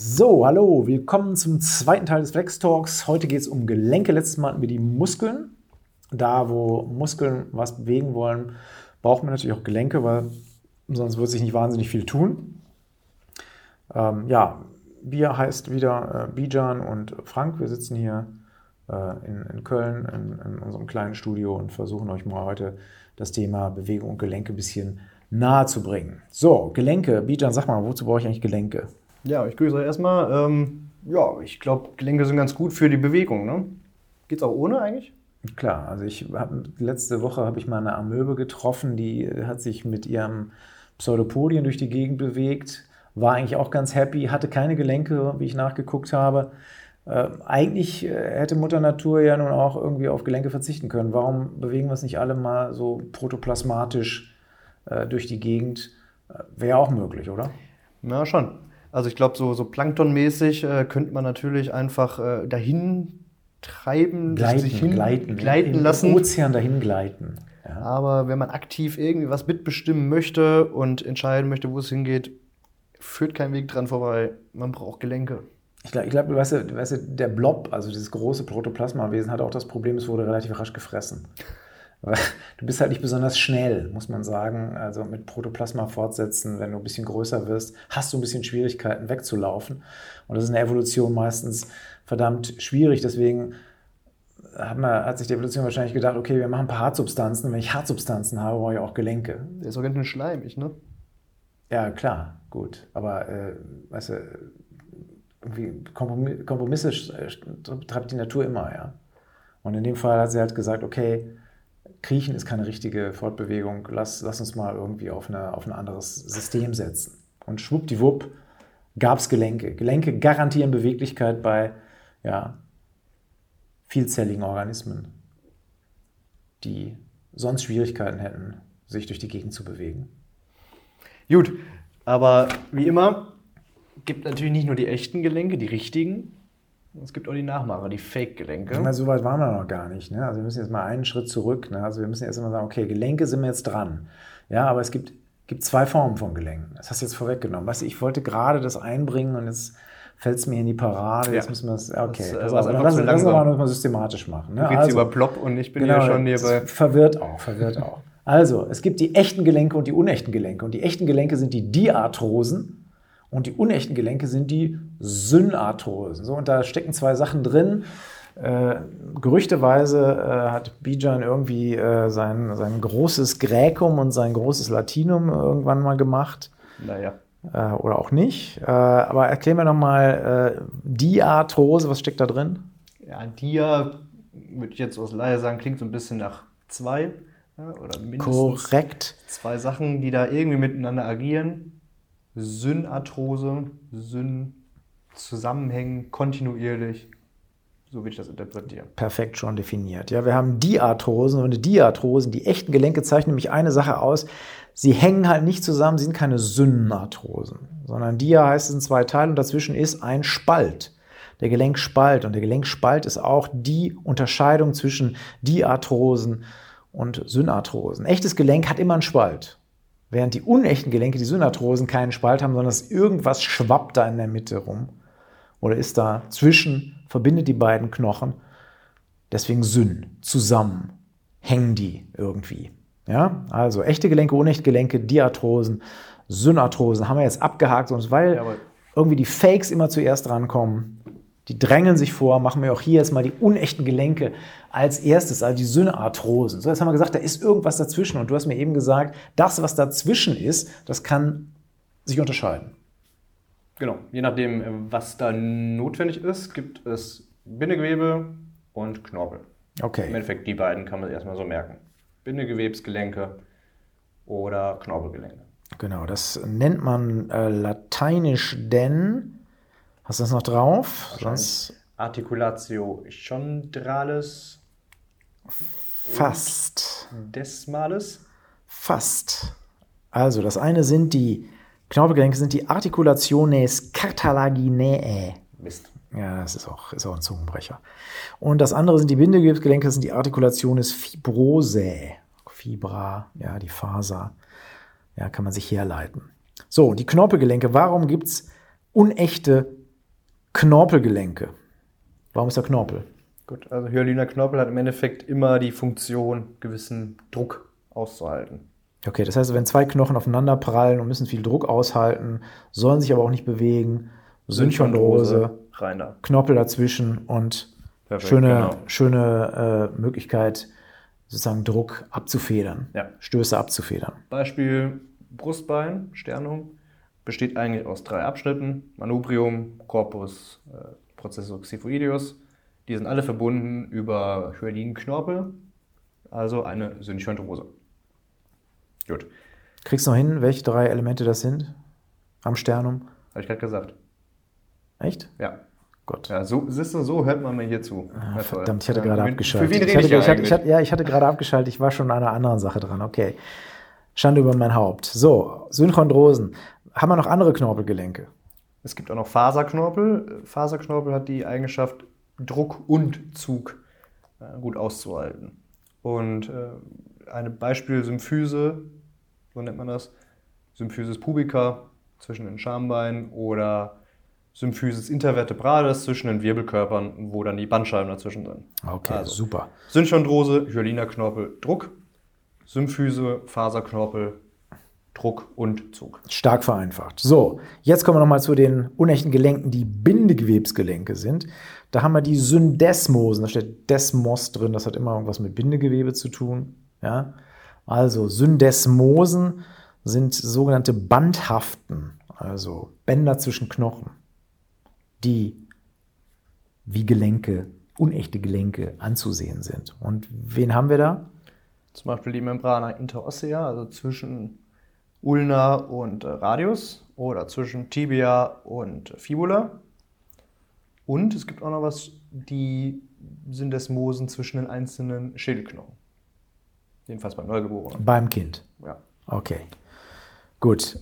So, hallo, willkommen zum zweiten Teil des Flex Talks. Heute geht es um Gelenke. Letztes Mal hatten wir die Muskeln. Da, wo Muskeln was bewegen wollen, braucht man natürlich auch Gelenke, weil sonst wird sich nicht wahnsinnig viel tun. Ähm, ja, Bier heißt wieder äh, Bijan und Frank. Wir sitzen hier äh, in, in, Köln in, in, unserem kleinen Studio und versuchen euch mal heute das Thema Bewegung und Gelenke ein bisschen nahe zu bringen. So, Gelenke. Bijan, sag mal, wozu brauche ich eigentlich Gelenke? Ja, ich grüße euch erstmal. Ähm, ja, ich glaube, Gelenke sind ganz gut für die Bewegung. Ne? Geht's auch ohne eigentlich? Klar, also ich hab, letzte Woche habe ich mal eine Amöbe getroffen, die hat sich mit ihrem Pseudopodien durch die Gegend bewegt, war eigentlich auch ganz happy, hatte keine Gelenke, wie ich nachgeguckt habe. Äh, eigentlich hätte Mutter Natur ja nun auch irgendwie auf Gelenke verzichten können. Warum bewegen wir es nicht alle mal so protoplasmatisch äh, durch die Gegend? Äh, Wäre auch möglich, oder? Na schon. Also ich glaube, so, so planktonmäßig äh, könnte man natürlich einfach äh, dahin treiben, gleiten, sich hin, gleiten, gleiten im lassen. Ozean dahin gleiten. Ja. Aber wenn man aktiv irgendwie was mitbestimmen möchte und entscheiden möchte, wo es hingeht, führt kein Weg dran vorbei. Man braucht Gelenke. Ich glaube, glaub, weißt, du, weißt du, der Blob, also dieses große Protoplasmawesen, hat auch das Problem, es wurde relativ rasch gefressen. Du bist halt nicht besonders schnell, muss man sagen. Also mit Protoplasma fortsetzen, wenn du ein bisschen größer wirst, hast du ein bisschen Schwierigkeiten wegzulaufen. Und das ist in der Evolution meistens verdammt schwierig. Deswegen hat, man, hat sich die Evolution wahrscheinlich gedacht, okay, wir machen ein paar Hartsubstanzen. wenn ich Hartsubstanzen habe, brauche ich auch Gelenke. Der ist auch ganz schön schleimig, ne? Ja, klar, gut. Aber, äh, weißt du, irgendwie Kompromisse treibt die Natur immer, ja. Und in dem Fall hat sie halt gesagt, okay, Kriechen ist keine richtige Fortbewegung, lass, lass uns mal irgendwie auf, eine, auf ein anderes System setzen. Und schwuppdiwupp gab es Gelenke. Gelenke garantieren Beweglichkeit bei ja, vielzelligen Organismen, die sonst Schwierigkeiten hätten, sich durch die Gegend zu bewegen. Gut, aber wie immer gibt natürlich nicht nur die echten Gelenke, die richtigen, es gibt auch die Nachmacher, die Fake-Gelenke. Ich meine, so weit waren wir noch gar nicht. Ne? Also wir müssen jetzt mal einen Schritt zurück. Ne? Also wir müssen jetzt mal sagen, okay, Gelenke sind wir jetzt dran. Ja, aber es gibt, gibt zwei Formen von Gelenken. Das hast du jetzt vorweggenommen. Weißt du, ich wollte gerade das einbringen und jetzt fällt es mir in die Parade. Jetzt müssen wir es, okay. Das, lass, lass, lass uns aber mal systematisch machen. Ne? Du also, über Plop und ich bin genau, hier schon hier bei... Verwirrt auch, verwirrt auch. Also, es gibt die echten Gelenke und die unechten Gelenke. Und die echten Gelenke sind die Diarthrosen. Und die unechten Gelenke sind die Synarthrosen. So, und da stecken zwei Sachen drin. Äh, gerüchteweise äh, hat Bijan irgendwie äh, sein, sein großes Gräkum und sein großes Latinum irgendwann mal gemacht. Naja. Äh, oder auch nicht. Äh, aber erklär mir nochmal, äh, Diarthrose, was steckt da drin? Ja, Dia, würde ich jetzt aus Laie sagen, klingt so ein bisschen nach zwei. Ja, oder mindestens Korrekt. zwei Sachen, die da irgendwie miteinander agieren. Synarthrose, Syn zusammenhängen, kontinuierlich. So würde ich das interpretieren. Perfekt schon definiert. Ja, wir haben Diarthrosen und Diarthrosen, die echten Gelenke zeichnen nämlich eine Sache aus. Sie hängen halt nicht zusammen, sie sind keine Synarthrosen, sondern Dia heißt es in zwei Teilen und dazwischen ist ein Spalt. Der Gelenkspalt und der Gelenkspalt ist auch die Unterscheidung zwischen Diarthrosen und Synarthrosen. Echtes Gelenk hat immer einen Spalt. Während die unechten Gelenke, die Synarthrosen, keinen Spalt haben, sondern es irgendwas schwappt da in der Mitte rum. Oder ist da zwischen, verbindet die beiden Knochen. Deswegen Syn, zusammen hängen die irgendwie. Ja, also echte Gelenke, unechte Gelenke, Diarthrosen, Synarthrosen haben wir jetzt abgehakt, sonst weil irgendwie die Fakes immer zuerst rankommen. Die drängeln sich vor, machen wir auch hier jetzt mal die unechten Gelenke als erstes, also die Synarthrosen. So, jetzt haben wir gesagt, da ist irgendwas dazwischen. Und du hast mir eben gesagt, das, was dazwischen ist, das kann sich unterscheiden. Genau, je nachdem, was da notwendig ist, gibt es Bindegewebe und Knorpel. Okay. Im Endeffekt, die beiden kann man erstmal so merken. Bindegewebsgelenke oder Knorpelgelenke. Genau, das nennt man äh, lateinisch denn Hast du das noch drauf? Sonst Articulatio chondralis. Fast. Desmalis. Fast. Also, das eine sind die Knorpelgelenke, sind die Articulationes cartilaginea. Mist. Ja, das ist auch, ist auch ein Zungenbrecher. Und das andere sind die Bindegewebsgelenke, das sind die Articulationes fibrosae. Fibra, ja, die Faser. Ja, kann man sich herleiten. So, die Knorpelgelenke. Warum gibt es unechte Knorpelgelenke. Warum ist der Knorpel? Gut, also Hyaliner Knorpel hat im Endeffekt immer die Funktion, gewissen Druck auszuhalten. Okay, das heißt, wenn zwei Knochen aufeinander prallen und müssen viel Druck aushalten, sollen sich aber auch nicht bewegen, Synchondrose, reiner. Knorpel dazwischen und Perfekt, schöne, genau. schöne äh, Möglichkeit, sozusagen Druck abzufedern, Ja. Stöße abzufedern. Beispiel Brustbein, Sternung, besteht eigentlich aus drei Abschnitten: Manubrium, Corpus, äh, Processus xiphoideus. Die sind alle verbunden über hyalinen Knorpel, also eine Synchondrose. Gut, Kriegst du noch hin, welche drei Elemente das sind? Am Sternum? habe ich gerade gesagt. Echt? Ja. Gott. Ja, so, siehst du, so hört man mir hier zu. Ah, Verdammt, ich hatte Ja, gerade mit- abgeschaltet. Für wen ich rede hatte, ich, ja ich hatte, ich hatte, ja, ich hatte gerade abgeschaltet. Ich war schon an einer anderen Sache dran. Okay. Schande über mein Haupt. So, Synchondrosen. Haben wir noch andere Knorpelgelenke? Es gibt auch noch Faserknorpel. Faserknorpel hat die Eigenschaft, Druck und Zug äh, gut auszuhalten. Und äh, eine Beispiel-Symphyse, so nennt man das, Symphysis pubica zwischen den Schambeinen oder Symphysis intervertebralis zwischen den Wirbelkörpern, wo dann die Bandscheiben dazwischen sind. Okay, Also. super. Synchondrose, Hyaliner Knorpel, Druck. Symphyse, Faserknorpel, Druck und Zug. Stark vereinfacht. So, jetzt kommen wir nochmal zu den unechten Gelenken, die Bindegewebsgelenke sind. Da haben wir die Syndesmosen. Da steht Desmos drin. Das hat immer irgendwas mit Bindegewebe zu tun. Ja? Also, Syndesmosen sind sogenannte Bandhaften, also Bänder zwischen Knochen, die wie Gelenke, unechte Gelenke anzusehen sind. Und wen haben wir da? Zum Beispiel die Membrana interossea, also zwischen Ulna und äh, Radius oder zwischen Tibia und Fibula. Und es gibt auch noch was, die Syndesmosen zwischen den einzelnen Schädelknochen. Jedenfalls beim Neugeborenen. Beim Kind. Ja. Okay. Gut.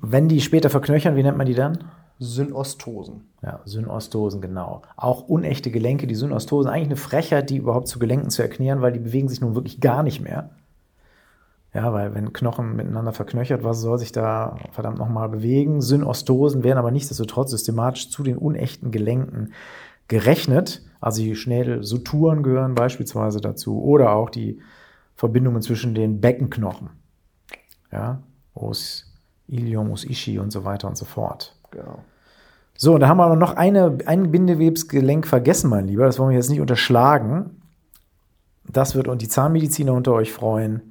Wenn die später verknöchern, wie nennt man die dann? Synostosen. Ja, Synostosen, genau. Auch unechte Gelenke, die Synostosen. Eigentlich eine Frechheit, die überhaupt zu Gelenken zu erklären, weil die bewegen sich nun wirklich gar nicht mehr. Ja, weil wenn Knochen miteinander verknöchert, was soll sich da verdammt nochmal bewegen? Synostosen werden aber nichtsdestotrotz systematisch zu den unechten Gelenken gerechnet. Also die Schädelsuturen gehören beispielsweise dazu oder auch die Verbindungen zwischen den Beckenknochen. Ja, Os Ilium, Os Ishi und so weiter und so fort. Genau. So, und da haben wir aber noch eine, ein Bindewebsgelenk vergessen, mein Lieber. Das wollen wir jetzt nicht unterschlagen. Das wird und die Zahnmediziner unter euch freuen.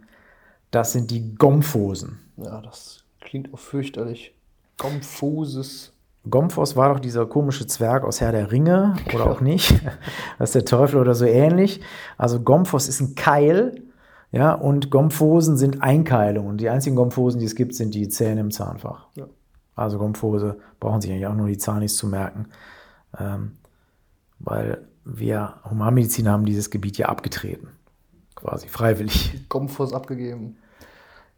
Das sind die Gomphosen. Ja, das klingt auch fürchterlich. Gomphosis. Gomphos war doch dieser komische Zwerg aus Herr der Ringe oder auch nicht. Das ist der Teufel oder so ähnlich. Also Gomphos ist ein Keil, ja, und Gomphosen sind Einkeilungen. Und die einzigen Gomphosen, die es gibt, sind die Zähne im Zahnfach. Ja. Also Gomphose brauchen sich eigentlich auch nur die Zahnis zu merken, ähm, weil wir Humanmediziner haben dieses Gebiet ja abgetreten, quasi freiwillig. Gomphos abgegeben.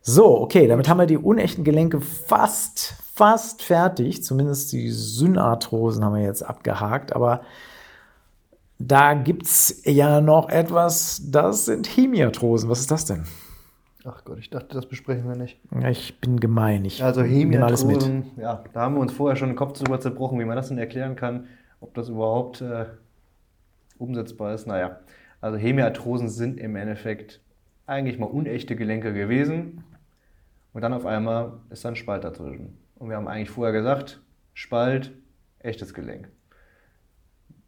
So, okay, damit haben wir die unechten Gelenke fast, fast fertig. Zumindest die Synarthrosen haben wir jetzt abgehakt, aber da gibt es ja noch etwas, das sind Hemiarthrosen. Was ist das denn? Ach Gott, ich dachte, das besprechen wir nicht. Ja, Ich bin gemein, ich Also. Hemiarthrosen, ja, da haben wir uns vorher schon den Kopf drüber zerbrochen, wie man das denn erklären kann, ob das überhaupt äh, umsetzbar ist. Naja, also Hemiarthrosen sind im Endeffekt eigentlich mal unechte Gelenke gewesen und dann auf einmal ist da ein Spalt dazwischen. Und wir haben eigentlich vorher gesagt, Spalt, echtes Gelenk.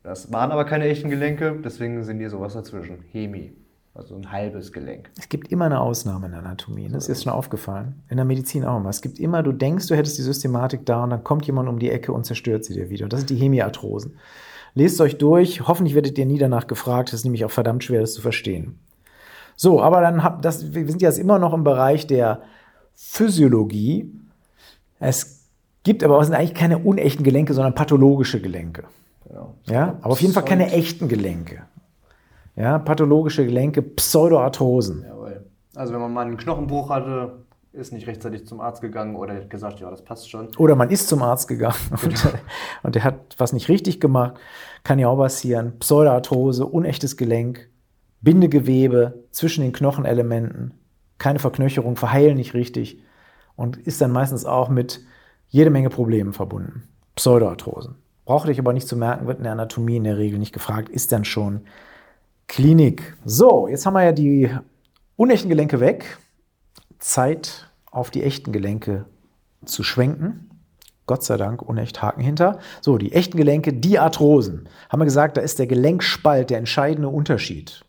Das waren aber keine echten Gelenke, deswegen sind hier sowas dazwischen. Hemi, also ein halbes Gelenk. Es gibt immer eine Ausnahme in der Anatomie. Das ist jetzt schon aufgefallen. In der Medizin auch immer. Es gibt immer, du denkst, du hättest die Systematik da und dann kommt jemand um die Ecke und zerstört sie dir wieder. Und das sind die Hemiarthrosen. Lest euch durch. Hoffentlich werdet ihr nie danach gefragt. Das ist nämlich auch verdammt schwer, das zu verstehen. So, aber dann habt das, wir sind jetzt immer noch im Bereich der Physiologie. Es gibt aber, es sind eigentlich keine unechten Gelenke, sondern pathologische Gelenke. Genau. Ja, aber auf jeden Fall keine echten Gelenke. Ja, pathologische Gelenke, Pseudoarthrosen. Jawohl. Also wenn man mal einen Knochenbruch hatte, ist nicht rechtzeitig zum Arzt gegangen oder hat gesagt, ja, das passt schon. Oder man ist zum Arzt gegangen und, und der hat was nicht richtig gemacht. Kann ja auch passieren. Pseudoarthrose, unechtes Gelenk, Bindegewebe zwischen den Knochenelementen, keine Verknöcherung, verheilen nicht richtig und ist dann meistens auch mit jede Menge Problemen verbunden. Pseudoarthrosen. Braucht euch aber nicht zu merken, wird in der Anatomie in der Regel nicht gefragt, ist dann schon Klinik. So, jetzt haben wir ja die unechten Gelenke weg. Zeit auf die echten Gelenke zu schwenken. Gott sei Dank unecht Haken hinter. So, die echten Gelenke, die Arthrosen. Haben wir gesagt, da ist der Gelenkspalt der entscheidende Unterschied.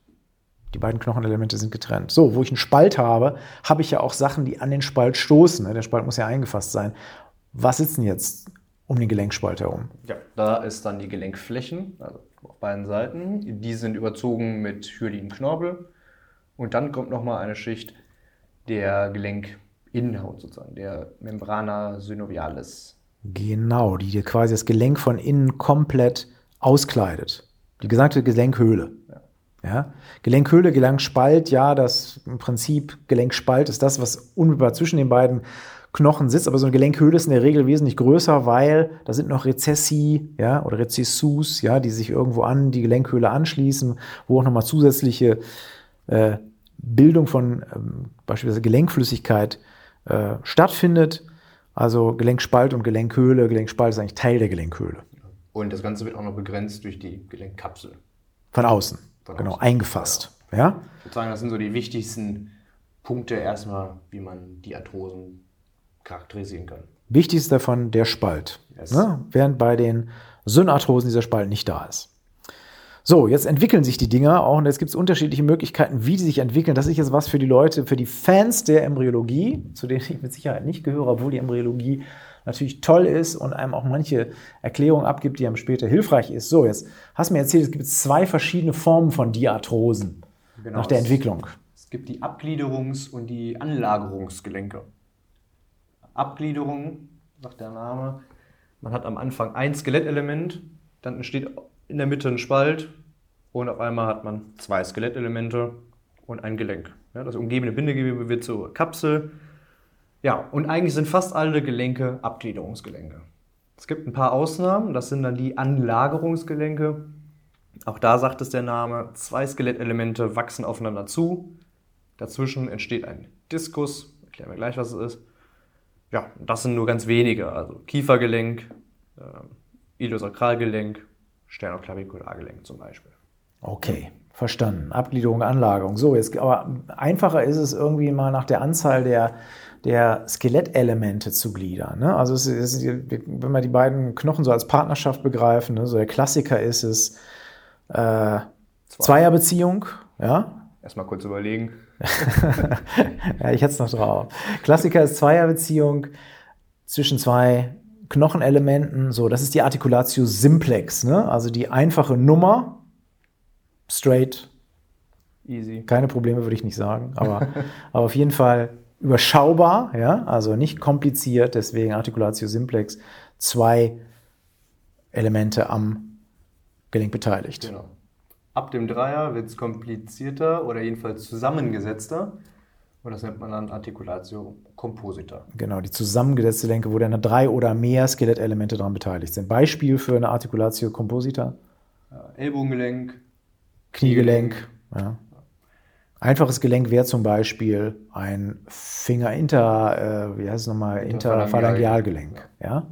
Die beiden Knochenelemente sind getrennt. So, wo ich einen Spalt habe, habe ich ja auch Sachen, die an den Spalt stoßen. Der Spalt muss ja eingefasst sein. Was sitzen jetzt um den Gelenkspalt herum? Ja, da ist dann die Gelenkflächen, also auf beiden Seiten. Die sind überzogen mit hyalinem Knorpel. Und dann kommt nochmal eine Schicht der Gelenkinnenhaut sozusagen, der Membrana synovialis. Genau, die dir quasi das Gelenk von innen komplett auskleidet. Die gesamte Gelenkhöhle. Ja. Gelenkhöhle, Gelenkspalt, ja, das im Prinzip Gelenkspalt ist das, was unmittelbar zwischen den beiden Knochen sitzt, aber so eine Gelenkhöhle ist in der Regel wesentlich größer, weil da sind noch Rezessi, ja, oder Rezessus, ja, die sich irgendwo an die Gelenkhöhle anschließen, wo auch nochmal zusätzliche äh, Bildung von ähm, beispielsweise Gelenkflüssigkeit äh, stattfindet. Also Gelenkspalt und Gelenkhöhle. Gelenkspalt ist eigentlich Teil der Gelenkhöhle. Und das Ganze wird auch noch begrenzt durch die Gelenkkapsel. Von außen. Genau, eingefasst. Ja. ja. Ich würde sagen, das sind so die wichtigsten Punkte erstmal, wie man die Arthrosen charakterisieren kann. Wichtigst davon der Spalt. Yes. Ne? Während bei den Synarthrosen dieser Spalt nicht da ist. So, jetzt entwickeln sich die Dinger auch und jetzt gibt es unterschiedliche Möglichkeiten, wie die sich entwickeln. Das ist jetzt was für die Leute, für die Fans der Embryologie, zu denen ich mit Sicherheit nicht gehöre, obwohl die Embryologie natürlich toll ist und einem auch manche Erklärungen abgibt, die einem später hilfreich ist. So, jetzt hast du mir erzählt, es gibt zwei verschiedene Formen von Diarthrosen genau, nach der Entwicklung. Es gibt die Abgliederungs- und die Anlagerungsgelenke. Abgliederung, sagt der Name, man hat am Anfang ein Skelettelement, dann entsteht in der Mitte ein Spalt und auf einmal hat man zwei Skelettelemente und ein Gelenk. Ja, das umgebende Bindegewebe wird zur Kapsel. Ja, und eigentlich sind fast alle Gelenke Abgliederungsgelenke. Es gibt ein paar Ausnahmen, das sind dann die Anlagerungsgelenke. Auch da sagt es der Name, zwei Skelettelemente wachsen aufeinander zu. Dazwischen entsteht ein Diskus, erklären wir gleich, was es ist. Ja, das sind nur ganz wenige, also Kiefergelenk, äh, Iliosakralgelenk Sternoclavikulargelenk zum Beispiel. Okay, verstanden. Abgliederung, Anlagerung. So, jetzt, aber einfacher ist es irgendwie mal nach der Anzahl der, der Skelettelemente zu gliedern. Ne? Also es ist, wenn wir die beiden Knochen so als Partnerschaft begreifen, ne? so der Klassiker ist es äh, Zwei. Zweierbeziehung, ja. Erstmal kurz überlegen. ja, ich hätte es noch drauf. Klassiker ist Zweierbeziehung zwischen zwei Knochenelementen. So, das ist die Articulatio simplex, ne? also die einfache Nummer. Straight. Easy. Keine Probleme würde ich nicht sagen, aber, aber auf jeden Fall überschaubar, ja, also nicht kompliziert, deswegen Articulatio simplex, zwei Elemente am Gelenk beteiligt. Genau. Ab dem Dreier wird es komplizierter oder jedenfalls zusammengesetzter. Und das nennt man dann Articulatio composita. Genau, die zusammengesetzte Lenke, wo dann drei oder mehr Skelettelemente daran beteiligt sind. Beispiel für eine Articulatio composita? Ellbogengelenk, Kniegelenk. Ja. Einfaches Gelenk wäre zum Beispiel ein Finger inter, äh, wie heißt es nochmal, Interphalangealgelenk. Ja.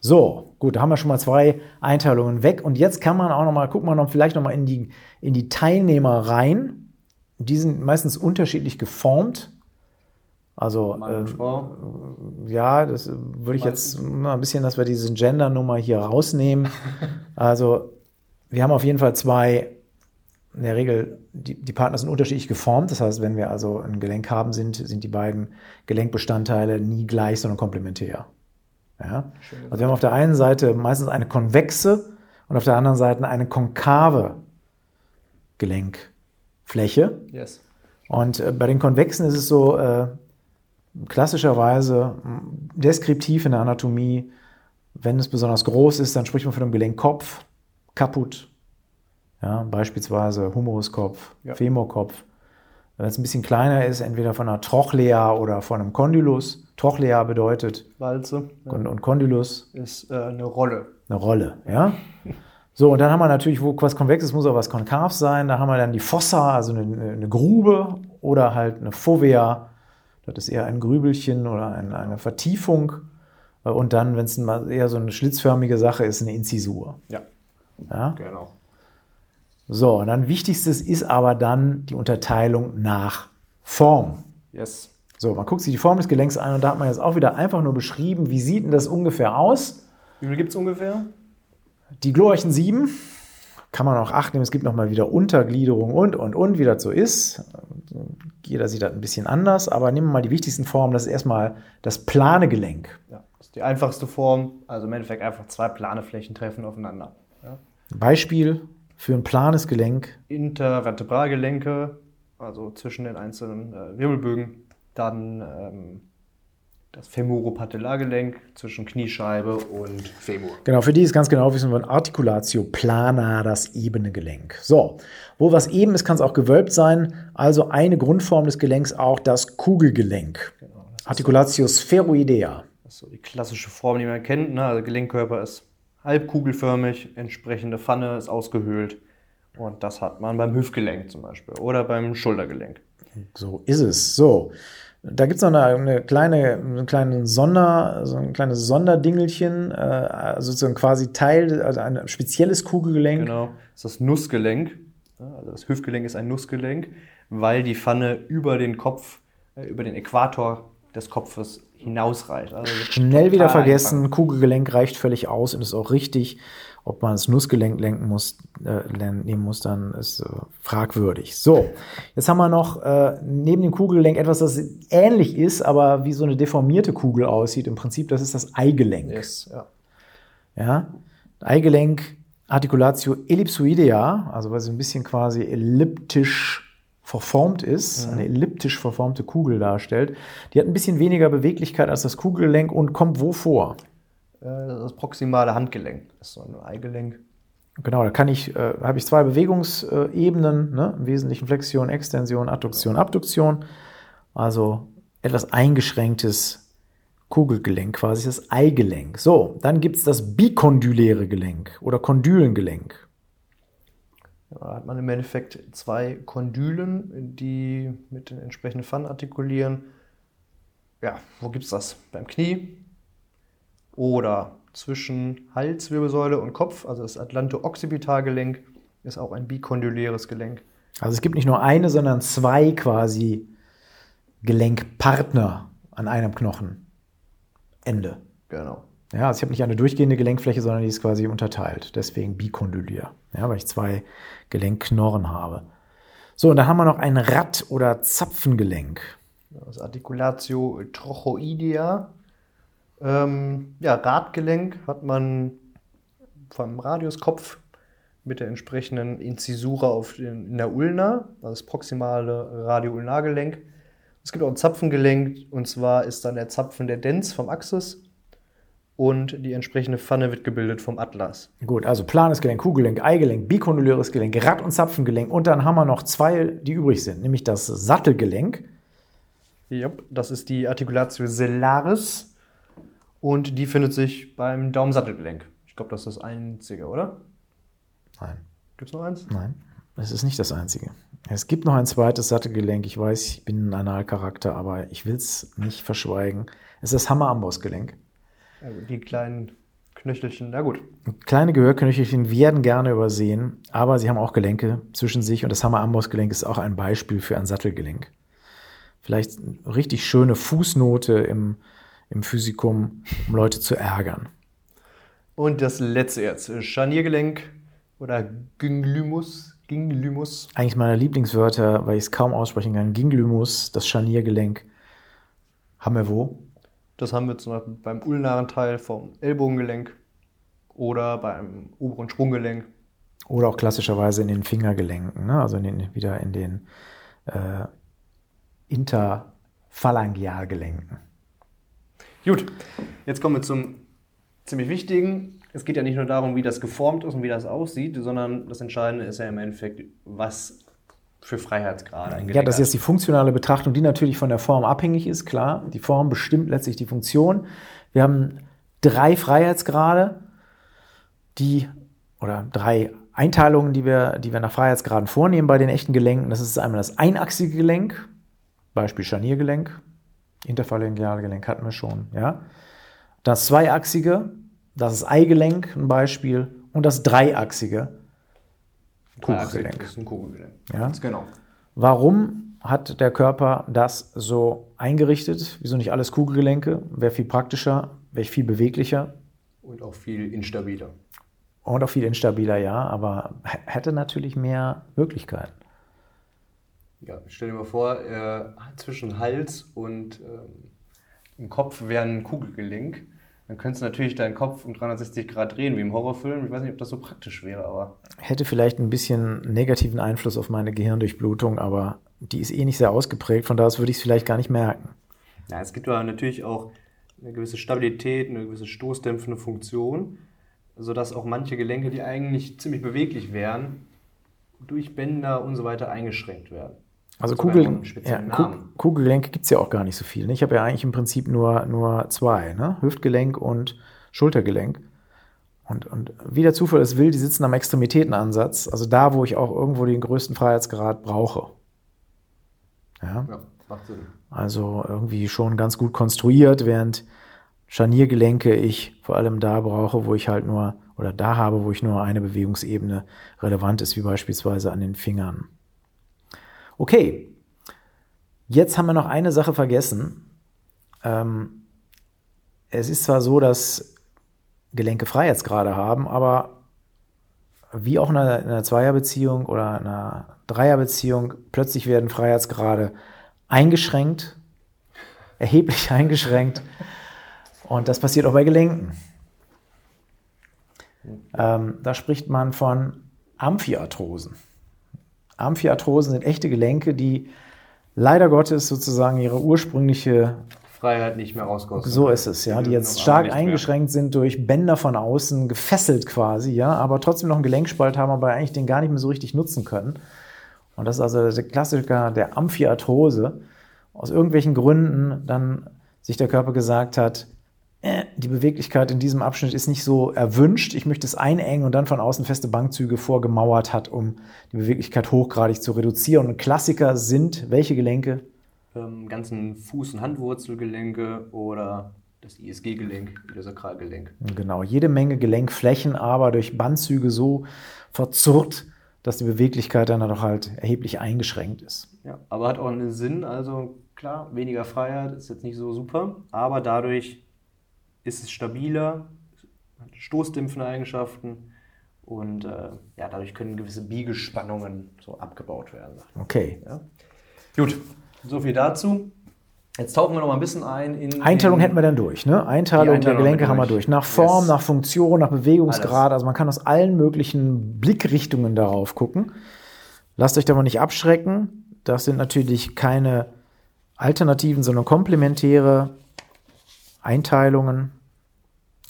So, gut, da haben wir schon mal zwei Einteilungen weg. Und jetzt kann man auch nochmal, gucken wir noch vielleicht nochmal in die, in die Teilnehmer rein die sind meistens unterschiedlich geformt. Also äh, ja, das würde ich jetzt mal ein bisschen, dass wir diese Gender-Nummer hier rausnehmen. also wir haben auf jeden Fall zwei, in der Regel, die, die Partner sind unterschiedlich geformt. Das heißt, wenn wir also ein Gelenk haben, sind, sind die beiden Gelenkbestandteile nie gleich, sondern komplementär. Ja? Also wir haben auf der einen Seite meistens eine konvexe und auf der anderen Seite eine konkave Gelenk. Fläche. Yes. Und äh, bei den Konvexen ist es so, äh, klassischerweise deskriptiv in der Anatomie, wenn es besonders groß ist, dann spricht man von einem Gelenkkopf, kaputt. Ja, beispielsweise Humeruskopf, ja. Femorkopf. Wenn es ein bisschen kleiner ist, entweder von einer Trochlea oder von einem Kondylus. Trochlea bedeutet Walze. Ja. Und, Kondylus ist äh, eine Rolle. Eine Rolle, ja. So, und dann haben wir natürlich, wo was konvex ist, muss auch was konkav sein. Da haben wir dann die Fossa, also eine, eine Grube oder halt eine Fovea. Das ist eher ein Grübelchen oder ein, eine Vertiefung Und dann, wenn es eher so eine schlitzförmige Sache ist, eine Inzisur. Ja, Ja? genau. So, und dann wichtigstes ist aber dann die Unterteilung nach Form. Yes. So, man guckt sich die Form des Gelenks an und da hat man jetzt auch wieder einfach nur beschrieben, wie sieht denn das ungefähr aus? Wie viel gibt es ungefähr? Die glorreichen sieben kann man auch acht nehmen. Es gibt nochmal wieder Untergliederung und, und, und, wie das so ist. Jeder sieht das ein bisschen anders, aber nehmen wir mal die wichtigsten Formen. Das ist erstmal das plane Gelenk. Ja, das ist die einfachste Form. Also im Endeffekt einfach zwei plane Flächen treffen aufeinander. Ja. Beispiel für ein planes Gelenk. Intervertebralgelenke, also zwischen den einzelnen äh, Wirbelbögen. Dann ähm, das Femoropatellargelenk zwischen Kniescheibe und Femur. Genau, für die ist ganz genau wissen wir Articulatio plana, das ebene Gelenk. So, wo was eben ist, kann es auch gewölbt sein. Also eine Grundform des Gelenks auch das Kugelgelenk. Genau, das, Articulatio spheroidea. das ist so die klassische Form, die man kennt. Ne? Also Gelenkkörper ist halbkugelförmig, entsprechende Pfanne ist ausgehöhlt. Und das hat man beim Hüftgelenk zum Beispiel oder beim Schultergelenk. So ist es. So. Da gibt es noch eine, eine kleine, einen kleinen Sonder, so ein kleines Sonderdingelchen, äh, sozusagen quasi Teil, also ein spezielles Kugelgelenk. Genau, das ist das Nussgelenk. Also das Hüftgelenk ist ein Nussgelenk, weil die Pfanne über den Kopf, äh, über den Äquator des Kopfes hinausreicht. Also Schnell wieder vergessen, eingefangen. Kugelgelenk reicht völlig aus und ist auch richtig. Ob man das Nussgelenk lenken muss, äh, nehmen muss, dann ist äh, fragwürdig. So, jetzt haben wir noch äh, neben dem Kugelgelenk etwas, das ähnlich ist, aber wie so eine deformierte Kugel aussieht. Im Prinzip, das ist das Eigelenk. Yes, ja. Ja? Eigelenk, Articulatio ellipsoidea, also weil sie ein bisschen quasi elliptisch verformt ist, eine elliptisch verformte Kugel darstellt. Die hat ein bisschen weniger Beweglichkeit als das Kugelgelenk und kommt wo vor? Äh, Das proximale Handgelenk das ist so ein Eigelenk. Genau, da kann ich, äh, habe ich zwei Bewegungsebenen, ne? im Wesentlichen Flexion, Extension, Adduktion, Abduktion. Also etwas eingeschränktes Kugelgelenk, quasi das Eigelenk. So, dann gibt es das bikondyläre Gelenk oder Kondylengelenk. Da hat man im Endeffekt zwei Kondylen, die mit den entsprechenden Pfannen artikulieren. Ja, wo gibt es das? Beim Knie oder zwischen Halswirbelsäule und Kopf, also das Atlanto-Occipitalgelenk ist auch ein bikondyläres Gelenk. Also es gibt nicht nur eine, sondern zwei quasi Gelenkpartner an einem Knochenende. Genau. Ja, also ich habe nicht eine durchgehende Gelenkfläche, sondern die ist quasi unterteilt. Deswegen bikondylär. Ja, weil ich zwei Gelenkknorren habe. So, und dann haben wir noch ein Rad- oder Zapfengelenk. Das Articulatio trochoidea. Ähm, ja, Radgelenk hat man vom Radiuskopf mit der entsprechenden Inzisura auf den, in der Ulna, also das proximale Radioulnargelenk. Es gibt auch ein Zapfengelenk, und zwar ist dann der Zapfen der Dens vom Axis und die entsprechende Pfanne wird gebildet vom Atlas. Gut, also planes Gelenk, Kugelgelenk, Eigelenk, bikondyläres Gelenk, Rad- und Zapfengelenk. Und dann haben wir noch zwei, die übrig sind, nämlich das Sattelgelenk. Yep, das ist die Articulatio sellaris und die findet sich beim Daumensattelgelenk. Ich glaube, das ist das einzige, oder? Nein. Gibt es noch eins? Nein, es ist nicht das einzige. Es gibt noch ein zweites Sattelgelenk. Ich weiß, ich bin ein Analcharakter, aber ich will es nicht verschweigen. Es ist das Hammer-Amboss-Gelenk. Gut, die kleinen Knöchelchen, na gut. Kleine Gehörknöchelchen werden gerne übersehen, aber sie haben auch Gelenke zwischen sich und das Hammer-Amboss-Gelenk ist auch ein Beispiel für ein Sattelgelenk. Vielleicht eine richtig schöne Fußnote im, im Physikum, um Leute zu ärgern. Und das letzte jetzt, Scharniergelenk oder Ginglymus. Ginglymus. Eigentlich meine Lieblingswörter, weil ich es kaum aussprechen kann. Ginglymus, das Scharniergelenk. Haben wir wo? Das haben wir zum Beispiel beim ulnaren Teil vom Ellbogengelenk oder beim oberen Sprunggelenk. Oder auch klassischerweise in den Fingergelenken, ne? also in den, wieder in den äh, Interphalangealgelenken. Gut, jetzt kommen wir zum ziemlich wichtigen. Es geht ja nicht nur darum, wie das geformt ist und wie das aussieht, sondern das Entscheidende ist ja im Endeffekt, was für Freiheitsgrade Ja, Gelenk das ist jetzt die funktionale Betrachtung, die natürlich von der Form abhängig ist, klar. Die Form bestimmt letztlich die Funktion. Wir haben drei Freiheitsgrade, die, oder drei Einteilungen, die wir, die wir nach Freiheitsgraden vornehmen bei den echten Gelenken. Das ist einmal das einachsige Gelenk, Beispiel Scharniergelenk, Interphalangealgelenk hatten wir schon, ja. Das zweiachsige, das ist Eigelenk, ein Beispiel, und das dreiachsige, Kugelgelenk. Das ist ein Kugelgelenk. Ja? Ganz genau. Warum hat der Körper das so eingerichtet? Wieso nicht alles Kugelgelenke? Wäre viel praktischer, wäre viel beweglicher Und auch viel instabiler. und auch viel instabiler, ja, aber hätte natürlich mehr Möglichkeiten. Ja, stell dir mal vor, äh, zwischen Hals und ähm, im Kopf wäre ein Kugelgelenk. Dann könntest du natürlich deinen Kopf um 360 Grad drehen, wie im Horrorfilm. Ich weiß nicht, ob das so praktisch wäre, aber Hätte vielleicht ein bisschen negativen Einfluss auf meine Gehirndurchblutung, aber die ist eh nicht sehr ausgeprägt, von daher würde ich es vielleicht gar nicht merken. Ja, es gibt aber natürlich auch eine gewisse Stabilität, eine gewisse stoßdämpfende Funktion, sodass auch manche Gelenke, die eigentlich ziemlich beweglich wären, durch Bänder und so weiter eingeschränkt werden. Also Kugel, ja, speziellen Ku- Namen. Kugelgelenke gibt es ja auch gar nicht so viel. Ne? Ich habe ja eigentlich im Prinzip nur, nur zwei, ne? Hüftgelenk und Schultergelenk. Und, und wie der Zufall es will, die sitzen am Extremitätenansatz, also da, wo ich auch irgendwo den größten Freiheitsgrad brauche. Ja, Ja, macht Sinn. also irgendwie schon ganz gut konstruiert, während Scharniergelenke ich vor allem da brauche, wo ich halt nur, oder da habe, wo ich nur eine Bewegungsebene relevant ist, wie beispielsweise an den Fingern. Okay, jetzt haben wir noch eine Sache vergessen. Ähm, es ist zwar so, dass Gelenke Freiheitsgrade haben, aber wie auch in einer, in einer Zweierbeziehung oder einer Dreierbeziehung, plötzlich werden Freiheitsgrade eingeschränkt, erheblich eingeschränkt. Und das passiert auch bei Gelenken. Ähm, da spricht man von Amphiarthrosen. Amphiarthrosen sind echte Gelenke, die leider Gottes sozusagen ihre ursprüngliche Freiheit nicht mehr rauskosten. so ist es, ja, die jetzt stark eingeschränkt sind durch Bänder von außen, gefesselt quasi, ja, aber trotzdem noch einen Gelenkspalt haben, aber eigentlich den gar nicht mehr so richtig nutzen können. Und das ist also der Klassiker der Amphiarthrose. Aus irgendwelchen Gründen dann sich der Körper gesagt hat, die Beweglichkeit in diesem Abschnitt ist nicht so erwünscht. Ich möchte es einengen und dann von außen feste Bankzüge vorgemauert hat, um die Beweglichkeit hochgradig zu reduzieren. Und Klassiker sind welche Gelenke? Ähm, ganzen Fuß- und Handwurzelgelenke oder das ISG-Gelenk, das Sakralgelenk. Genau, jede Menge Gelenkflächen, aber durch Bandzüge so verzurrt, dass die Beweglichkeit dann doch halt erheblich eingeschränkt ist. Ja, aber hat auch einen Sinn, also klar, weniger Freiheit ist jetzt nicht so super, aber dadurch ist es stabiler, hat stoßdämpfende Eigenschaften und äh, ja, dadurch können gewisse Biegespannungen so abgebaut werden. Okay. Ja. Gut, so viel dazu. Jetzt tauchen wir noch mal ein bisschen ein in Einteilung den- hätten wir dann durch, ne? Einteilung, Einteilung der Gelenke haben wir durch. Nach Form, Yes. nach Funktion, nach Bewegungsgrad. Alles. Also man kann aus allen möglichen Blickrichtungen darauf gucken. Lasst euch da mal nicht abschrecken. Das sind natürlich keine alternativen, sondern komplementäre Einteilungen.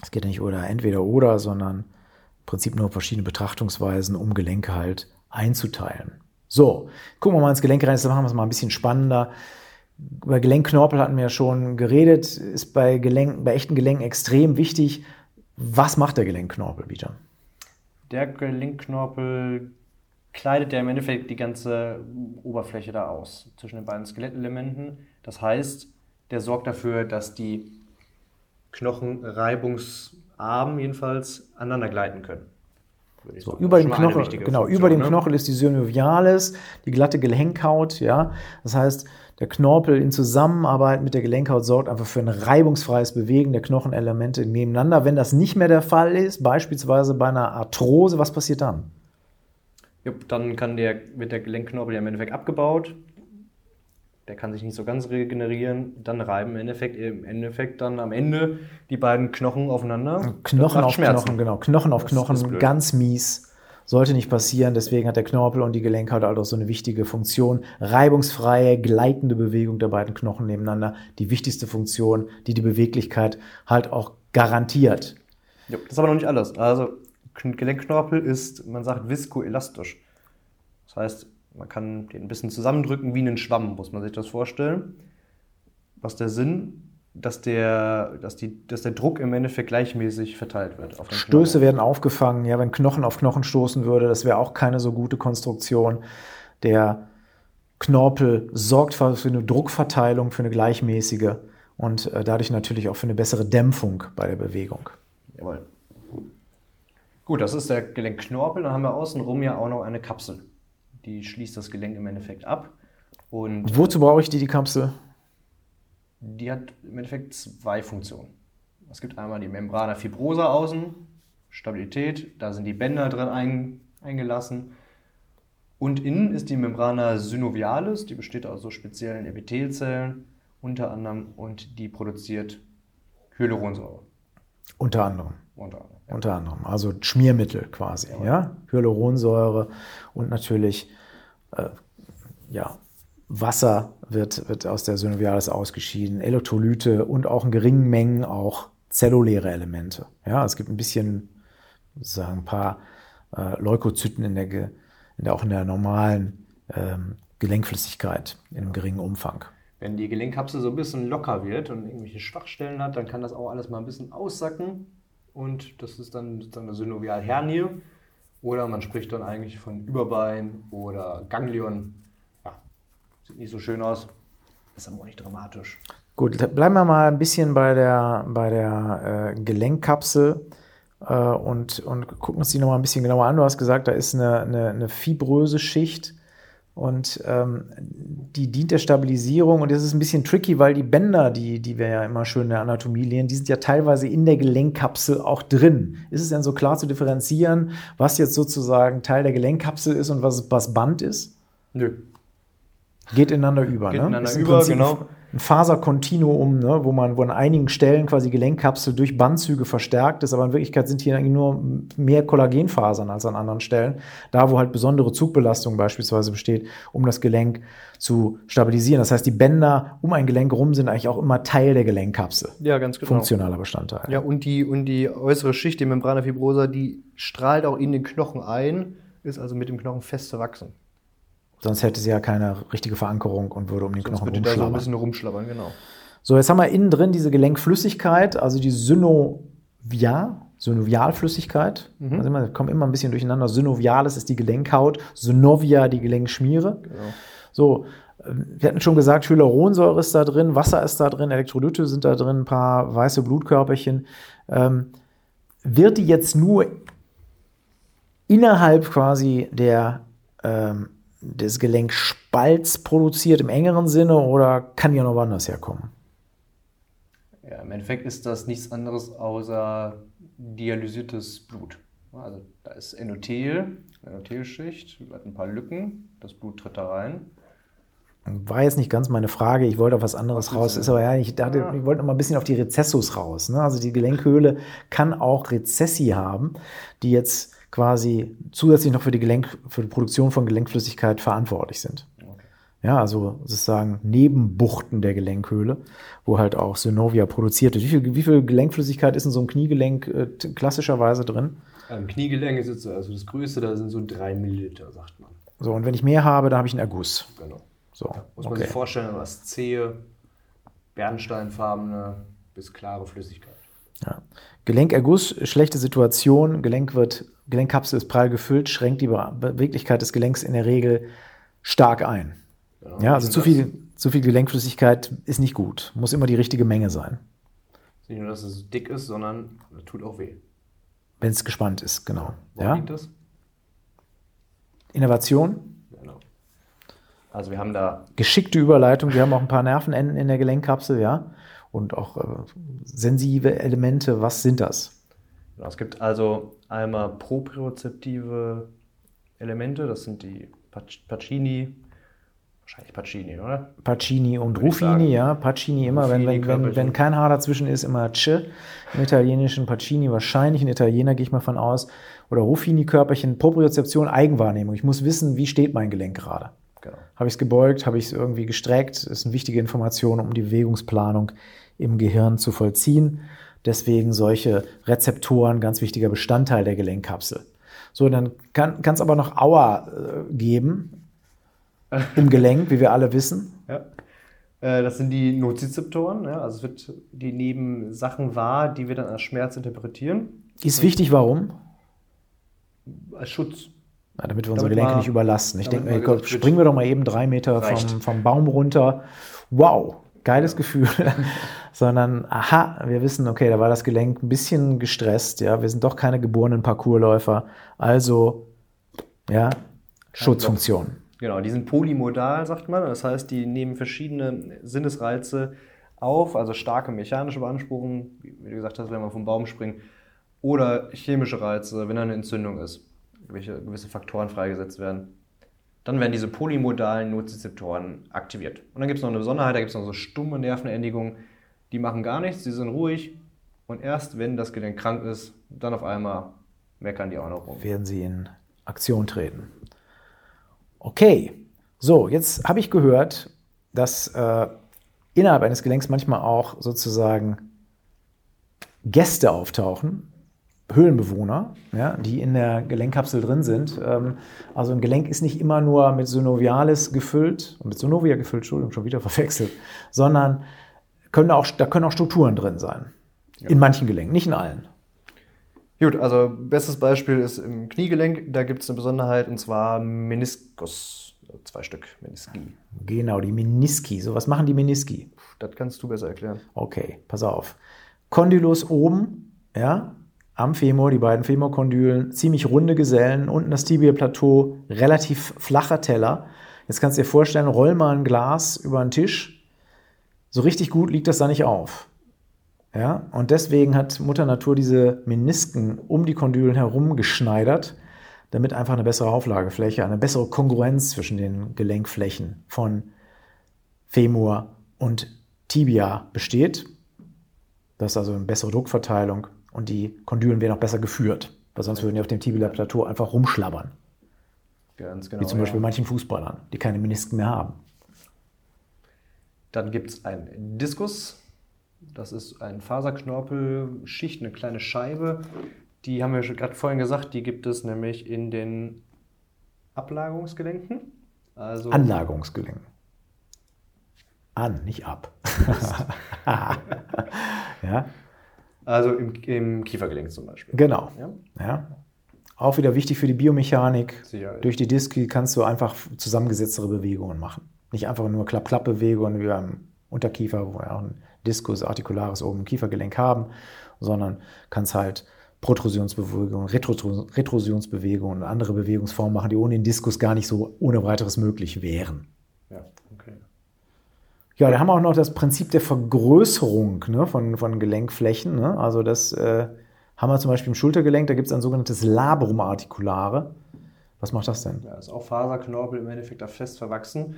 Es geht ja nicht oder entweder oder, sondern im Prinzip nur verschiedene Betrachtungsweisen, um Gelenke halt einzuteilen. So, gucken wir mal ins Gelenk rein, jetzt machen wir es mal ein bisschen spannender. Über Gelenkknorpel hatten wir ja schon geredet, ist bei, Gelenken, bei echten Gelenken extrem wichtig. Was macht der Gelenkknorpel, Peter? Der Gelenkknorpel kleidet ja im Endeffekt die ganze Oberfläche da aus zwischen den beiden Skelettelementen. Das heißt, der sorgt dafür, dass die Knochen reibungsarm jedenfalls aneinander gleiten können. So, über eine Knochen, genau, Funktion, über dem ne? Knochen ist die Synovialis, die glatte Gelenkhaut, ja. Das heißt, der Knorpel in Zusammenarbeit mit der Gelenkhaut sorgt einfach für ein reibungsfreies Bewegen der Knochenelemente nebeneinander. Wenn das nicht mehr der Fall ist, beispielsweise bei einer Arthrose, was passiert dann? Jupp, dann kann der, wird der Gelenkknorpel ja im Endeffekt abgebaut. Der kann sich nicht so ganz regenerieren. Dann reiben im Endeffekt, im Endeffekt dann am Ende die beiden Knochen aufeinander. Knochen auf Schmerzen. Knochen, genau. Knochen auf Das Knochen, ganz mies. Sollte nicht passieren, deswegen hat der Knorpel und die Gelenkhaut halt auch so eine wichtige Funktion. Reibungsfreie, gleitende Bewegung der beiden Knochen nebeneinander. Die wichtigste Funktion, die die Beweglichkeit halt auch garantiert. Ja, das ist aber noch nicht alles. Also Kn- Gelenkknorpel ist, man sagt, viskoelastisch. Das heißt, man kann den ein bisschen zusammendrücken wie einen Schwamm, muss man sich das vorstellen. Was der Sinn? Dass der, dass, die, dass der Druck im Endeffekt gleichmäßig verteilt wird. Stöße Knochen. werden aufgefangen. Ja, wenn Knochen auf Knochen stoßen würde, das wäre auch keine so gute Konstruktion. Der Knorpel sorgt für eine Druckverteilung, für eine gleichmäßige. und äh, dadurch natürlich auch für eine bessere Dämpfung bei der Bewegung. Jawohl. Gut, das ist der Gelenkknorpel. Dann haben wir außenrum ja auch noch eine Kapsel. Die schließt das Gelenk im Endeffekt ab. Und Wozu brauche ich die, die Kapsel? die hat im Endeffekt zwei Funktionen. Es gibt einmal die Membrana fibrosa außen, Stabilität, da sind die Bänder drin ein, eingelassen. Und innen ist die Membrana synovialis, die besteht aus so speziellen Epithelzellen unter anderem und die produziert Hyaluronsäure. Unter anderem. Unter anderem. Unter anderem. Also Schmiermittel quasi. Ja? Hyaluronsäure und natürlich äh, ja, Wasser wird, wird aus der Synovialis ausgeschieden, Elektrolyte und auch in geringen Mengen auch zelluläre Elemente. Ja, es gibt ein bisschen, sagen ein paar äh, Leukozyten in der, in der, auch in der normalen ähm, Gelenkflüssigkeit in einem geringen Umfang. Wenn die Gelenkkapsel so ein bisschen locker wird und irgendwelche Schwachstellen hat, dann kann das auch alles mal ein bisschen aussacken. Und das ist dann sozusagen eine Synovialhernie. Oder man spricht dann eigentlich von Überbein oder Ganglion. Ja, sieht nicht so schön aus, ist aber auch nicht dramatisch. Gut, bleiben wir mal ein bisschen bei der, bei der äh, Gelenkkapsel äh, und, und gucken uns die nochmal ein bisschen genauer an. Du hast gesagt, da ist eine, eine, eine fibröse Schicht und ähm, die dient der Stabilisierung. Und das ist ein bisschen tricky, weil die Bänder, die, die wir ja immer schön in der Anatomie lernen, die sind ja teilweise in der Gelenkkapsel auch drin. Ist es denn so klar zu differenzieren, was jetzt sozusagen Teil der Gelenkkapsel ist und was, was Band ist? Nö. Geht ineinander über, Geht ne? ineinander über, genau. Ein Faserkontinuum, ne? wo man wo an einigen Stellen quasi Gelenkkapsel durch Bandzüge verstärkt ist, aber in Wirklichkeit sind hier eigentlich nur mehr Kollagenfasern als an anderen Stellen. Da, wo halt besondere Zugbelastung beispielsweise besteht, um das Gelenk zu stabilisieren. Das heißt, die Bänder um ein Gelenk rum sind eigentlich auch immer Teil der Gelenkkapsel. Ja, ganz genau. Funktionaler Bestandteil. Ja, und die, und die äußere Schicht, die Membrana fibrosa, die strahlt auch in den Knochen ein, ist also mit dem Knochen fest zu wachsen. Sonst hätte sie ja keine richtige Verankerung und würde um den Sonst Knochen würde da so ein rumschlabbern. bisschen rumschlabbern, genau. So, jetzt haben wir innen drin diese Gelenkflüssigkeit, also die Synovia, Synovialflüssigkeit. Mhm. Also wir kommen immer ein bisschen durcheinander. Synovialis ist die Gelenkhaut, Synovia die Gelenkschmiere. genau. So, ähm, wir hatten schon gesagt, Hyaluronsäure ist da drin, Wasser ist da drin, Elektrolyte sind da drin, ein paar weiße Blutkörperchen. Ähm, wird die jetzt nur innerhalb quasi der, ähm, des Gelenkspalts produziert im engeren Sinne oder kann ja noch woanders herkommen? Ja, im Endeffekt ist das nichts anderes außer dialysiertes Blut. Also da ist Endothel, eine Endothelsschicht, hat ein paar Lücken, das Blut tritt da rein. War jetzt nicht ganz meine Frage, ich wollte auf was anderes Was raus. Ist aber ja, ich dachte, Ah. ich wollte noch mal ein bisschen auf die Rezessus raus. Ne? Also die Gelenkhöhle kann auch Rezessi haben, die jetzt quasi zusätzlich noch für die Gelenk, für die Produktion von Gelenkflüssigkeit verantwortlich sind. Ja, also sozusagen Nebenbuchten der Gelenkhöhle, wo halt auch Synovia produziert wird. Wie viel, wie viel Gelenkflüssigkeit ist in so einem Kniegelenk äh, klassischerweise drin? Am Kniegelenk ist jetzt also das größte, da sind so drei Milliliter, sagt man. So, und wenn ich mehr habe, dann habe ich einen Erguss. Genau. So, Muss man okay. sich vorstellen, was zähe, bernsteinfarbene bis klare Flüssigkeit. Ja. Gelenkerguss, schlechte Situation, Gelenk wird, Gelenkkapsel ist prall gefüllt, schränkt die Be- Beweglichkeit des Gelenks in der Regel stark ein. Genau. Ja, also zu viel, zu viel Gelenkflüssigkeit ist nicht gut. Muss immer die richtige Menge sein, Nicht nur, dass es dick ist, sondern es tut auch weh. wenn es gespannt ist, genau. Woran Ja? liegt das? Innovation, Genau. Also wir haben da geschickte Überleitung, wir haben auch ein paar Nervenenden in der Gelenkkapsel, ja. Und auch äh, sensitive Elemente, was sind das? Genau, es gibt also einmal propriozeptive Elemente, das sind die Pac- Pacini, wahrscheinlich Pacini, oder? Pacini und Würde Ruffini, ja. Pacini immer, wenn, wenn, wenn, Ruffini-Körperchen. wenn kein Haar dazwischen ist, immer C. Im Italienischen Pacini, wahrscheinlich ein Italiener, gehe ich mal von aus. Oder Ruffini-Körperchen, Propriozeption, Eigenwahrnehmung. Ich muss wissen, wie steht mein Gelenk gerade. Genau. Habe ich es gebeugt, habe ich es irgendwie gestreckt? Das ist eine wichtige Information, um die Bewegungsplanung im Gehirn zu vollziehen. Deswegen solche Rezeptoren, ganz wichtiger Bestandteil der Gelenkkapsel. So, dann kann es aber noch Aua äh, geben im Gelenk, wie wir alle wissen. Ja. Äh, Das sind die Nozizeptoren, ja, also es wird, die nehmen Sachen wahr, die wir dann als Schmerz interpretieren, Ist wichtig, warum? als Schutz. Ja, damit wir unsere Damit Gelenke mal- nicht überlasten. Ich denke wird, springen wir doch mal eben drei Meter vom, vom Baum runter. Wow, geiles Gefühl. sondern aha, wir wissen, okay, da war das Gelenk ein bisschen gestresst, ja, wir sind doch keine geborenen Parcoursläufer, also ja, Schutzfunktion. Genau, die sind polymodal, sagt man. Das heißt, die nehmen verschiedene Sinnesreize auf, also starke mechanische Beanspruchungen, wie du gesagt hast, wenn man vom Baum springt, oder chemische Reize, wenn da eine Entzündung ist, welche gewisse Faktoren freigesetzt werden. Dann werden diese polymodalen Nozizeptoren aktiviert. Und dann gibt es noch eine Besonderheit, da gibt es noch so stumme Nervenendigungen, die machen gar nichts, die sind ruhig. Und erst wenn das Gelenk krank ist, dann auf einmal meckern die auch noch rum. Werden sie in Aktion treten. Okay, so, jetzt habe ich gehört, dass äh, innerhalb eines Gelenks manchmal auch sozusagen Gäste auftauchen, Höhlenbewohner, ja, die in der Gelenkkapsel drin sind. Ähm, also ein Gelenk ist nicht immer nur mit Synovialis gefüllt, mit Synovia gefüllt, Entschuldigung, schon wieder verwechselt, sondern können auch, da können auch Strukturen drin sein. Ja. In manchen Gelenken, nicht in allen. Gut, also bestes Beispiel ist im Kniegelenk. Da gibt es eine Besonderheit und zwar Meniskus. Zwei Stück Meniski. Genau, die Meniski. So, was machen die Meniski? Das kannst du besser erklären. Okay, pass auf. Kondylus oben, ja, am Femur, die beiden Femurkondylen, ziemlich runde Gesellen, unten das Tibialplateau, relativ flacher Teller. Jetzt kannst du dir vorstellen, roll mal ein Glas über den Tisch. So richtig gut liegt das da nicht auf. Ja, und deswegen hat Mutter Natur diese Menisken um die Kondylen herum geschneidert, damit einfach eine bessere Auflagefläche, eine bessere Kongruenz zwischen den Gelenkflächen von Femur und Tibia besteht. Das ist also eine bessere Druckverteilung und die Kondylen werden auch besser geführt, weil sonst würden die auf dem Tibial-Plateau einfach rumschlabbern. Ganz genau. Wie zum Beispiel ja. manchen Fußballern, die keine Menisken mehr haben. Dann gibt es einen Diskus, das ist ein Faserknorpelschicht, eine kleine Scheibe. Die haben wir gerade vorhin gesagt, die gibt es nämlich in den Ablagerungsgelenken. Also Anlagerungsgelenken. An, nicht ab. ja. Also im, im, Kiefergelenk zum Beispiel. Genau. Ja? ja. Auch wieder wichtig für die Biomechanik. Sicherheit. Durch die Diski kannst du einfach zusammengesetztere Bewegungen machen. Nicht einfach nur Klapp-Klapp-Bewegungen wie beim Unterkiefer, wo wir auch ein Diskus articularis oben im Kiefergelenk haben, sondern kannst halt Protrusionsbewegungen, Retrusionsbewegungen und andere Bewegungsformen machen, die ohne den Diskus gar nicht so ohne weiteres möglich wären. Ja, okay. Ja, da haben wir auch noch das Prinzip der Vergrößerung ne, von, von Gelenkflächen. Ne? Also das äh, haben wir zum Beispiel im Schultergelenk, da gibt es ein sogenanntes Labrum articulare. Was macht das denn? Ja, das ist auch Faserknorpel im Endeffekt da fest verwachsen.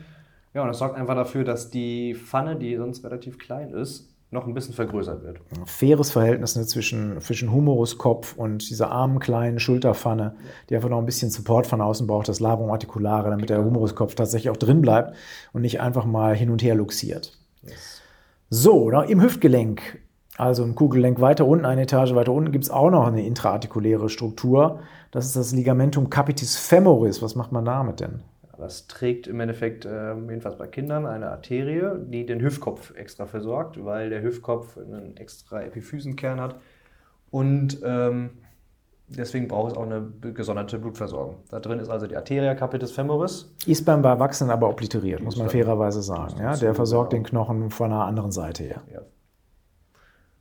Ja, und das sorgt einfach dafür, dass die Pfanne, die sonst relativ klein ist, noch ein bisschen vergrößert wird. Ein faires Verhältnis ne, zwischen, zwischen Humeruskopf und dieser armen kleinen Schulterpfanne, die einfach noch ein bisschen Support von außen braucht, das Labrum articulare, damit der Humeruskopf tatsächlich auch drin bleibt und nicht einfach mal hin und her luxiert. Yes. So, im Hüftgelenk, also im Kugelgelenk weiter unten, eine Etage weiter unten, gibt es auch noch eine intraartikuläre Struktur. Das ist das Ligamentum capitis femoris. Was macht man damit denn? Das trägt im Endeffekt, äh, jedenfalls bei Kindern, eine Arterie, die den Hüftkopf extra versorgt, weil der Hüftkopf einen extra Epiphysenkern hat. Und ähm, deswegen braucht es auch eine gesonderte Blutversorgung. Da drin ist also die Arteria capitis femoris. Ist beim Erwachsenen aber obliteriert, muss man fairerweise sagen. Ja, der versorgt den Knochen von einer anderen Seite her. Ja.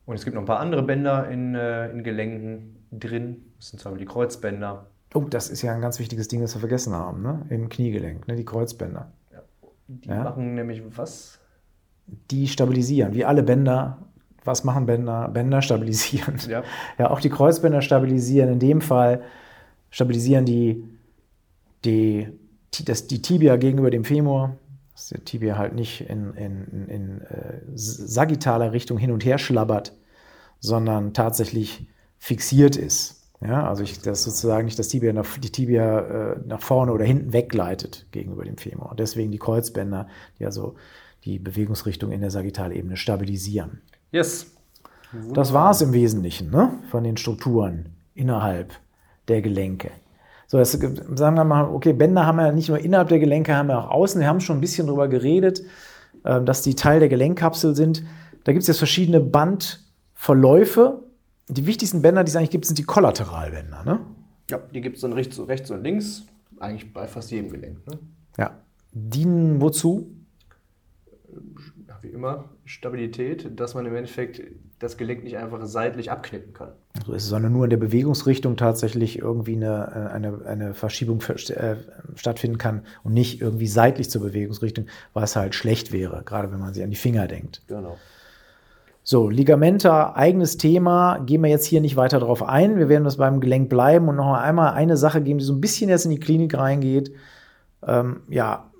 Und es gibt noch ein paar andere Bänder in, äh, in Gelenken drin. Das sind zum Beispiel die Kreuzbänder. Oh, das ist ja ein ganz wichtiges Ding, das wir vergessen haben, ne? Im Kniegelenk, ne? Die Kreuzbänder. Ja. Die ja? machen nämlich was? Die stabilisieren, wie alle Bänder. Was machen Bänder? Bänder stabilisieren. Ja. ja, auch die Kreuzbänder stabilisieren. In dem Fall stabilisieren die, die, das, die Tibia gegenüber dem Femur, dass der Tibia halt nicht in, in, in, äh, sagittaler Richtung hin und her schlabbert, sondern tatsächlich fixiert ist. Ja, also ich, das sozusagen nicht das Tibia nach, die Tibia äh, nach vorne oder hinten wegleitet gegenüber dem Femur. Und deswegen die Kreuzbänder, die also die Bewegungsrichtung in der Sagittalebene stabilisieren. Yes. Das war es im Wesentlichen ne? von den Strukturen innerhalb der Gelenke. So, das, sagen wir mal, okay, Bänder haben wir nicht nur innerhalb der Gelenke, haben wir auch außen. Wir haben schon ein bisschen darüber geredet, äh, dass die Teil der Gelenkkapsel sind. Da gibt es jetzt verschiedene Bandverläufe die wichtigsten Bänder, die es eigentlich gibt, sind die Kollateralbänder, ne? Ja, die gibt es dann rechts, rechts und links, eigentlich bei fast jedem Gelenk. Ne? Ja. Dienen wozu? wie immer, Stabilität, dass man im Endeffekt das Gelenk nicht einfach seitlich abknicken kann. So ist es, sondern nur in der Bewegungsrichtung tatsächlich irgendwie eine, äh, eine, eine Verschiebung äh, stattfinden kann und nicht irgendwie seitlich zur Bewegungsrichtung, was halt schlecht wäre, gerade wenn man sich an die Finger denkt. Genau. So, Ligamenta, eigenes Thema, gehen wir jetzt hier nicht weiter drauf ein. Wir werden das beim Gelenk bleiben und noch einmal eine Sache geben, die so ein bisschen jetzt in die Klinik reingeht. Ähm, ja,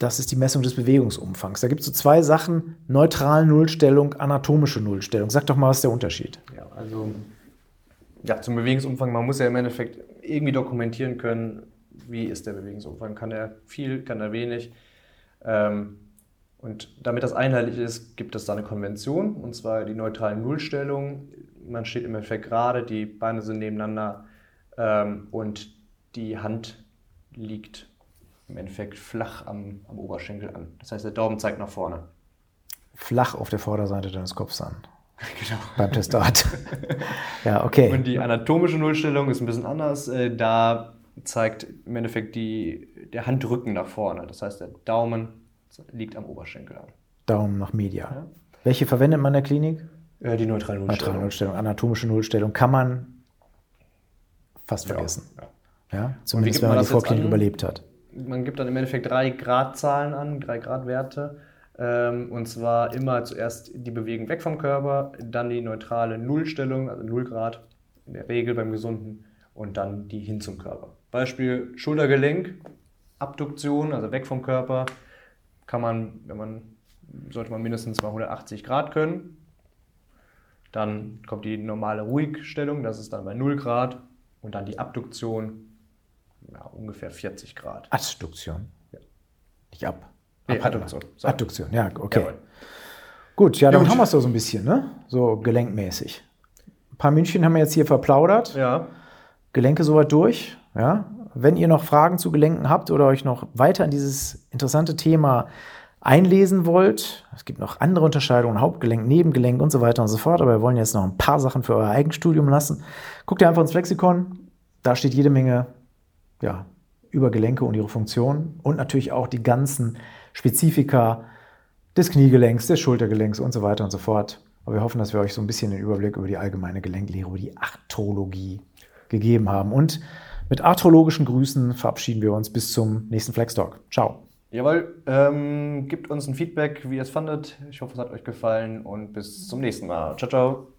das ist die Messung des Bewegungsumfangs. Da gibt es so zwei Sachen, neutral Nullstellung, anatomische Nullstellung. Sag doch mal, was ist der Unterschied? Ja, also ja, zum Bewegungsumfang, man muss ja im Endeffekt irgendwie dokumentieren können, wie ist der Bewegungsumfang. Kann er viel, kann er wenig? Ähm, und damit das einheitlich ist, gibt es da eine Konvention, und zwar die neutrale Nullstellung. Man steht im Endeffekt gerade, die Beine sind nebeneinander ähm, und die Hand liegt im Endeffekt flach am, am, Oberschenkel an. Das heißt, der Daumen zeigt nach vorne. Flach auf der Vorderseite deines Kopfs an. Genau. Beim Testat. ja, okay. Und die anatomische Nullstellung ist ein bisschen anders. Äh, da zeigt im Endeffekt die, der Handrücken nach vorne. Das heißt, der Daumen liegt am Oberschenkel an. Daumen nach medial. Ja. Welche verwendet man in der Klinik? Äh, die neutrale Nullstellung. Neutrale Nullstellung. Anatomische Nullstellung kann man fast vergessen. Ja, ja. zumindest wenn man, man die Vorklinik überlebt hat. Man gibt dann im Endeffekt drei Gradzahlen an, drei Gradwerte. Ähm, und zwar immer zuerst die Bewegung weg vom Körper, dann die neutrale Nullstellung, also 0 Grad in der Regel beim Gesunden, und dann die hin zum Körper. Beispiel Schultergelenk, Abduktion, also weg vom Körper, kann man, wenn man, sollte man mindestens 280 Grad können. Dann kommt die normale Ruhigstellung, das ist dann bei 0 Grad. Und dann die Abduktion, ja, ungefähr 40 Grad. Adduktion? Ja. Nicht ab. Nee, Adduktion. Sorry. Adduktion, ja, okay. Jawohl. Gut, ja, dann haben wir es doch so ein bisschen, ne? So gelenkmäßig. Ein paar München haben wir jetzt hier verplaudert. Ja. Gelenke soweit durch, ja. Wenn ihr noch Fragen zu Gelenken habt oder euch noch weiter in dieses interessante Thema einlesen wollt, es gibt noch andere Unterscheidungen, Hauptgelenk, Nebengelenk und so weiter und so fort, aber wir wollen jetzt noch ein paar Sachen für euer Eigenstudium lassen. Guckt ihr einfach ins Lexikon, da steht jede Menge ja, über Gelenke und ihre Funktionen und natürlich auch die ganzen Spezifika des Kniegelenks, des Schultergelenks und so weiter und so fort. Aber wir hoffen, dass wir euch so ein bisschen den Überblick über die allgemeine Gelenklehre, über die Arthrologie gegeben haben. Und mit arthrologischen Grüßen verabschieden wir uns bis zum nächsten Flex Talk. Ciao. Jawohl, ähm, gebt uns ein Feedback, wie ihr es fandet. Ich hoffe, es hat euch gefallen und bis zum nächsten Mal. Ciao, ciao.